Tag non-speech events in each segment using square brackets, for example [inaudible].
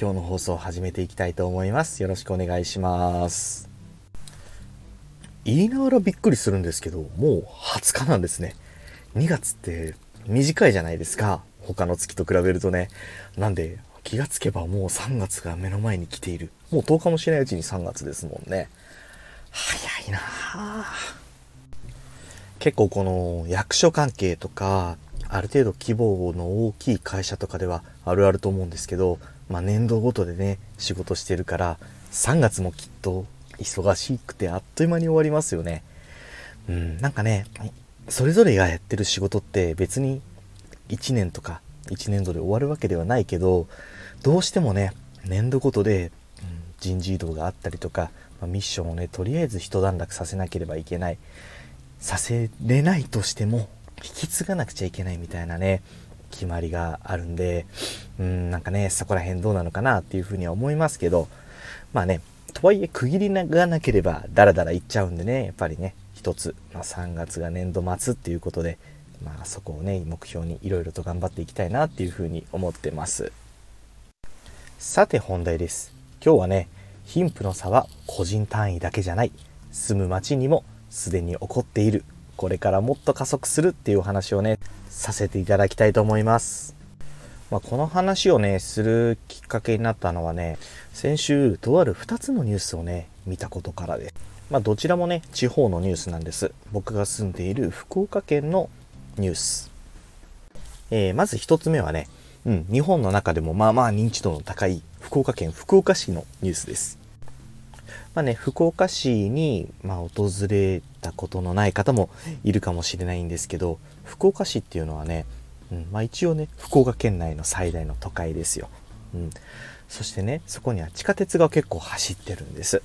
今日の放送を始めていきたいと思います。よろしくお願いします。言いながらびっくりするんですけどもう20日なんですね。2月って短いじゃないですか。他の月と比べるとね。なんで気がつけばもう3月が目の前に来ている。もう10日もしないうちに3月ですもんね。早いな結構この役所関係とかある程度規模の大きい会社とかではあるあると思うんですけど、まあ、年度ごとでね仕事してるから3月もきっと忙しくてあっという間に終わりますよね。うんなんかねそれぞれがやってる仕事って別に1年とか1年度で終わるわけではないけどどうしてもね年度ごとで、うん、人事異動があったりとか、まあ、ミッションをねとりあえず一段落させなければいけない。させれないとしても引き継がなくちゃいけないみたいなね決まりがあるんでうんなんかねそこら辺どうなのかなっていうふうには思いますけどまあねとはいえ区切りがなければダラダラいっちゃうんでねやっぱりね一つ、まあ、3月が年度末っていうことでまあそこをね目標にいろいろと頑張っていきたいなっていうふうに思ってます。さて本題です。今日はね貧富の差は個人単位だけじゃない。住む町にもすでに起こっている。これからもっと加速するっていうお話をね、させていただきたいと思います。まあ、この話をね、するきっかけになったのはね、先週、とある2つのニュースをね、見たことからです。まあ、どちらもね、地方のニュースなんです。僕が住んでいる福岡県のニュース。えー、まず1つ目はね、うん、日本の中でもまあまあ認知度の高い福岡県福岡市のニュースです。まあね、福岡市に、まあ、訪れたことのない方もいるかもしれないんですけど福岡市っていうのはね、うん。まあ、一応ね福岡県内の最大の都会ですよ、うん、そしてねそこには地下鉄が結構走ってるんです。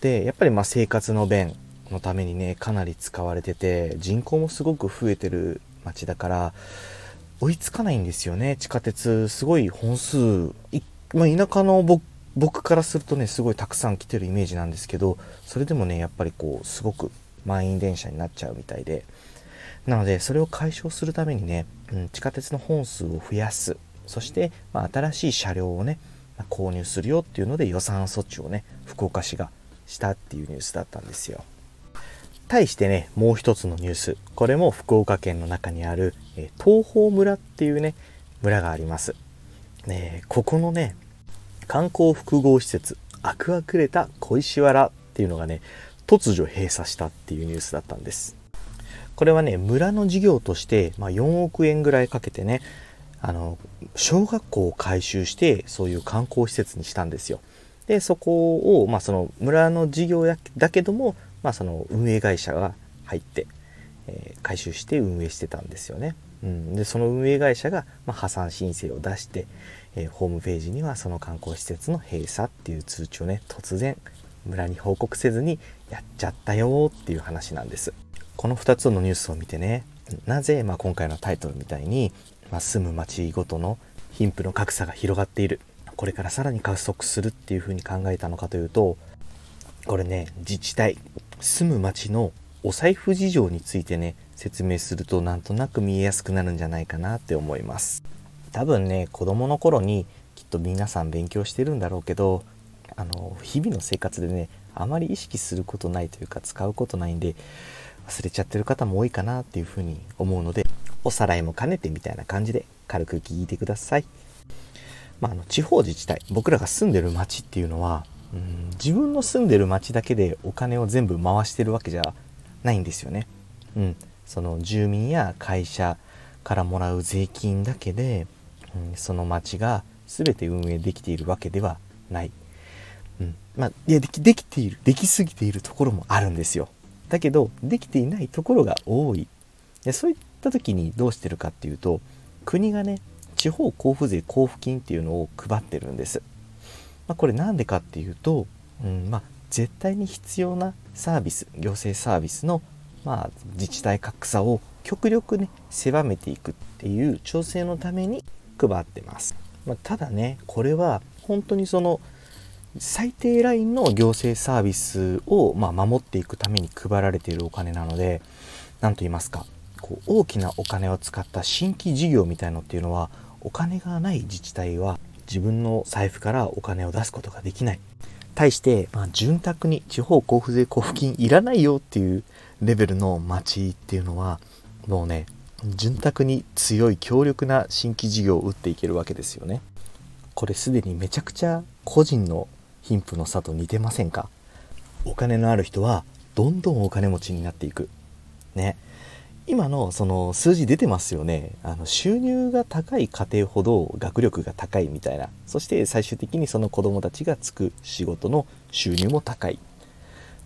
でやっぱりまあ生活の便のためにねかなり使われてて人口もすごく増えてる街だから追いつかないんですよね。地下鉄すごい本数まあ、田舎の僕僕からするとねすごいたくさん来てるイメージなんですけどそれでもねやっぱりこうすごく満員電車になっちゃうみたいでなのでそれを解消するためにね、うん、地下鉄の本数を増やす。そして、まあ、新しい車両をね、まあ、購入するよっていうので予算措置をね福岡市がしたっていうニュースだったんですよ。対してねもう一つのニュース。これも福岡県の中にある、え東峰村っていうね村があります。ねここのね観光複合施設アクアクレタ小石原っていうのがね突如閉鎖したっていうニュースだったんです。これはね村の事業として、まあ、4億円ぐらいかけてねあの小学校を改修してそういう観光施設にしたんですよ。でそこを、まあ、その村の事業だけども、まあ、その運営会社が入って、えー、改修して運営してたんですよね、うん、でその運営会社が、ま、破産申請を出して、えー、ホームページにはその観光施設の閉鎖っていう通知をね突然村に報告せずにやっちゃったよっていう話なんです。この2つのニュースを見てねなぜ、まあ、今回のタイトルみたいに、まあ、住む町ごとの貧富の格差が広がっているこれからさらに加速するっていうふうに考えたのかというとこれね自治体住む町のお財布事情についてね説明するとなんとなく見えやすくなるんじゃないかなって思います。多分ね子供の頃にきっと皆さん勉強してるんだろうけどあの日々の生活でねあまり意識することないというか使うことないんで忘れちゃってる方も多いかなっていうふうに思うのでおさらいも兼ねてみたいな感じで軽く聞いてください。まあ、あの地方自治体僕らが住んでる町っていうのはうん自分の住んでる町だけでお金を全部回してるわけじゃないんですよね。うん、その住民や会社からもらう税金だけでうん、その町が全て運営できているわけではない。うん、まあ、いやできできているできすぎているところもあるんですよ。だけどできていないところが多い。でそういった時にどうしてるかっていうと国がね地方交付税交付金っていうのを配ってるんです。まあ、これなんでかっていうと、うんまあ、絶対に必要なサービス行政サービスの、まあ、自治体格差を極力ね狭めていくっていう調整のために配ってます、まあ、ただねこれは本当にその最低ラインの行政サービスを、ま、守っていくために配られているお金なので何と言いますかこう大きなお金を使った新規事業みたいのっていうのはお金がない自治体は自分の財布からお金を出すことができない。対して、まあ、潤沢に地方交付税交付金いらないよっていうレベルの町っていうのはもうね潤沢に強い強力な新規事業を打っていけるわけですよね。これすでにめちゃくちゃ個人の貧富の差と似てませんか？お金のある人はどんどんお金持ちになっていく。ね。今のその数字出てますよね。あの収入が高い家庭ほど学力が高いみたいな。そして最終的にその子供たちがつく仕事の収入も高い。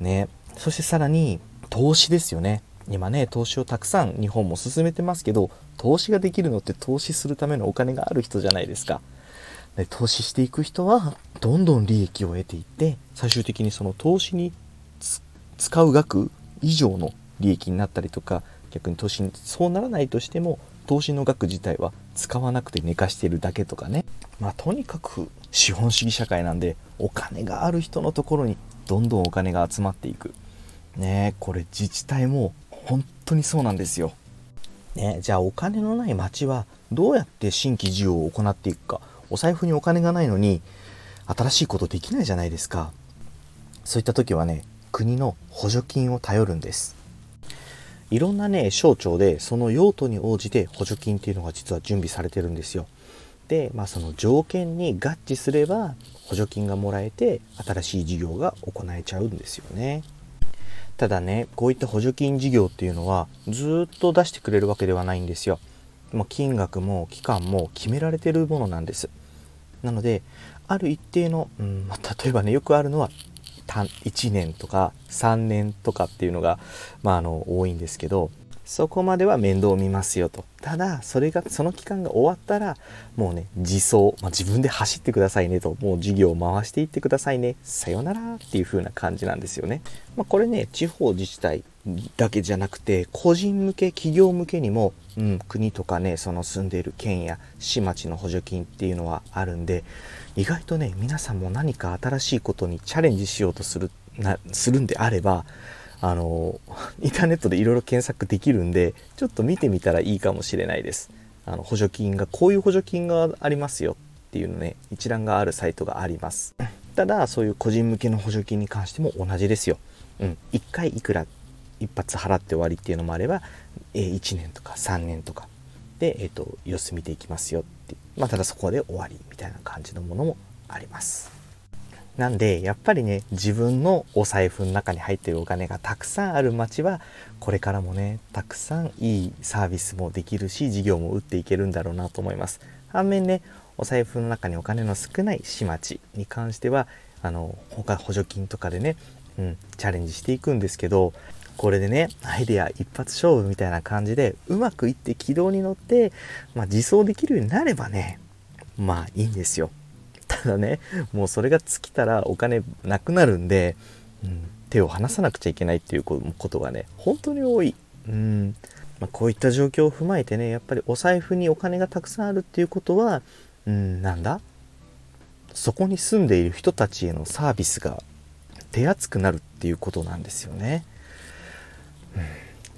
ね。そしてさらに投資ですよね。今ね投資をたくさん日本も進めてますけど投資ができるのって投資するためのお金がある人じゃないですか。で投資していく人はどんどん利益を得ていって最終的にその投資に使う額以上の利益になったりとか逆に投資にそうならないとしても投資の額自体は使わなくて寝かしているだけとかね。まあとにかく資本主義社会なんでお金がある人のところにどんどんお金が集まっていく。ねこれ自治体も本当にそうなんですよ。ねじゃあお金のない町はどうやって新規事業を行っていくか。お財布にお金がないのに新しいことできないじゃないですか。そういった時はね国の補助金を頼るんです。いろんなね省庁でその用途に応じて補助金っていうのが実は準備されてるんですよ。で、まあ、その条件に合致すれば補助金がもらえて新しい事業が行えちゃうんですよね。ただねこういった補助金事業っていうのはずっと出してくれるわけではないんですよ。もう金額も期間も決められてるものなんです。なのである一定の、うんま、例えばねよくあるのは1年とか3年とかっていうのが、まあ、あの多いんですけどそこまでは面倒を見ますよと。ただそれがその期間が終わったらもうね自走、まあ、自分で走ってくださいねと。もう事業を回していってくださいね。さよならっていう風な感じなんですよね、まあ、これね地方自治体だけじゃなくて個人向け企業向けにも、うん、国とかねその住んでいる県や市町の補助金っていうのはあるんで意外とね皆さんも何か新しいことにチャレンジしようとするなするんであればあの [laughs] インターネットでいろいろ検索できるんでちょっと見てみたらいいかもしれないです。あの補助金がこういう補助金がありますよっていうのね一覧があるサイトがあります。ただそういう個人向けの補助金に関しても同じですよ。うん。1回いくら一発払って終わりっていうのもあれば、え、1年とか3年とか。で、えーと、様子見ていきますよって。まあ、ただそこで終わりみたいな感じのものもあります。なんでやっぱりね自分のお財布の中に入ってるお金がたくさんある町はこれからもねたくさんいいサービスもできるし事業も打っていけるんだろうなと思います反面ねお財布の中にお金の少ない市町に関してはあの他補助金とかでね、うん、チャレンジしていくんですけどこれでね、アイデア一発勝負みたいな感じで、うまくいって軌道に乗って、まあ、自走できるようになればね、まあいいんですよ。だね、もうそれが尽きたらお金なくなるんで、うん、手を離さなくちゃいけないっていうことがね、本当に多い。うんまあ、こういった状況を踏まえてね、やっぱりお財布にお金がたくさんあるっていうことは、うん、なんだ？そこに住んでいる人たちへのサービスが手厚くなるっていうことなんですよね。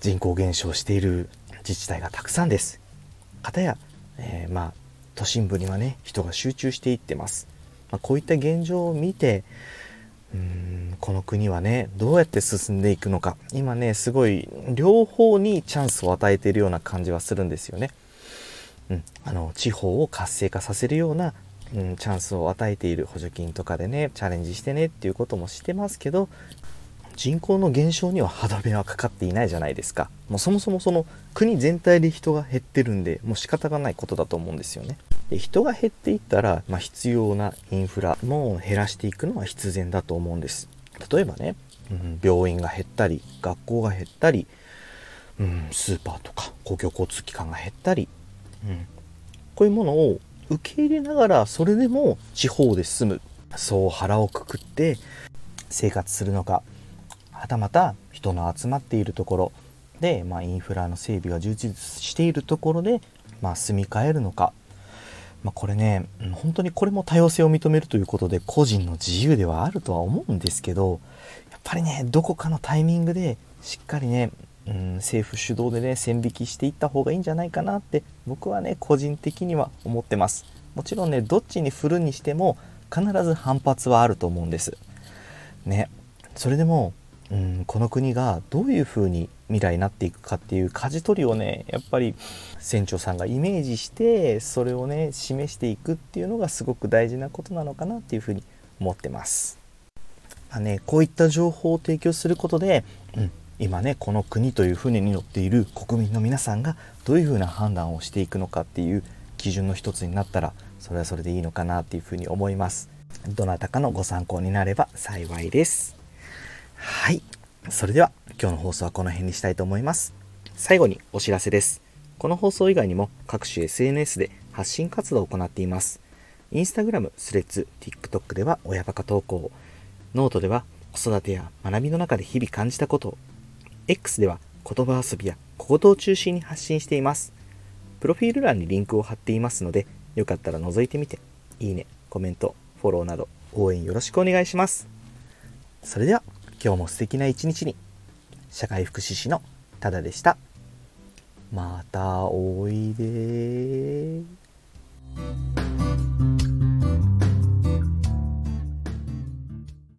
人口減少している自治体がたくさんです。かたや、えー、まあ都心部にはね人が集中していってます。まあ、こういった現状を見てうーんこの国はねどうやって進んでいくのか。今ねすごい両方にチャンスを与えているような感じはするんですよね。うん、あの地方を活性化させるような、うん、チャンスを与えている補助金とかでねチャレンジしてねっていうこともしてますけど人口の減少には歯止めはかかっていないじゃないですか。もうそもそもその国全体で人が減ってるんでもう仕方がないことだと思うんですよね。で人が減っていったら、まあ、必要なインフラも減らしていくのは必然だと思うんです。例えばね、うん、病院が減ったり学校が減ったり、うん、スーパーとか公共交通機関が減ったり、うん、こういうものを受け入れながらそれでも地方で住む。そう腹をくくって生活するのかはたまた人の集まっているところ。で、まあ、インフラの整備が充実しているところで、まあ、住み替えるのか、まあ、これね本当にこれも多様性を認めるということで個人の自由ではあるとは思うんですけどやっぱりねどこかのタイミングでしっかりね、うん、政府主導でね線引きしていった方がいいんじゃないかなって僕はね個人的には思ってます。もちろんねどっちに振るにしても必ず反発はあると思うんです。ね。それでもうん、この国がどういうふうに未来になっていくかっていう舵取りをねやっぱり船長さんがイメージしてそれをね示していくっていうのがすごく大事なことなのかなっていうふうに思ってます。まあね、こういった情報を提供することで、うん、今ねこの国という船に乗っている国民の皆さんがどういうふうな判断をしていくのかっていう基準の一つになったらそれはそれでいいのかなっていうふうに思います。どなたかのご参考になれば幸いです。はい。それでは今日の放送はこの辺にしたいと思います。最後にお知らせです。この放送以外にも各種 SNS で発信活動を行っています。 Instagram、 Threads、TikTok では親バカ投稿、ノートでは子育てや学びの中で日々感じたこと、X では言葉遊びや小言を中心に発信しています。プロフィール欄にリンクを貼っていますので、よかったら覗いてみて、いいね、コメント、フォローなど応援よろしくお願いします。それでは今日も素敵な一日に。社会福祉士のただでした。またおいで。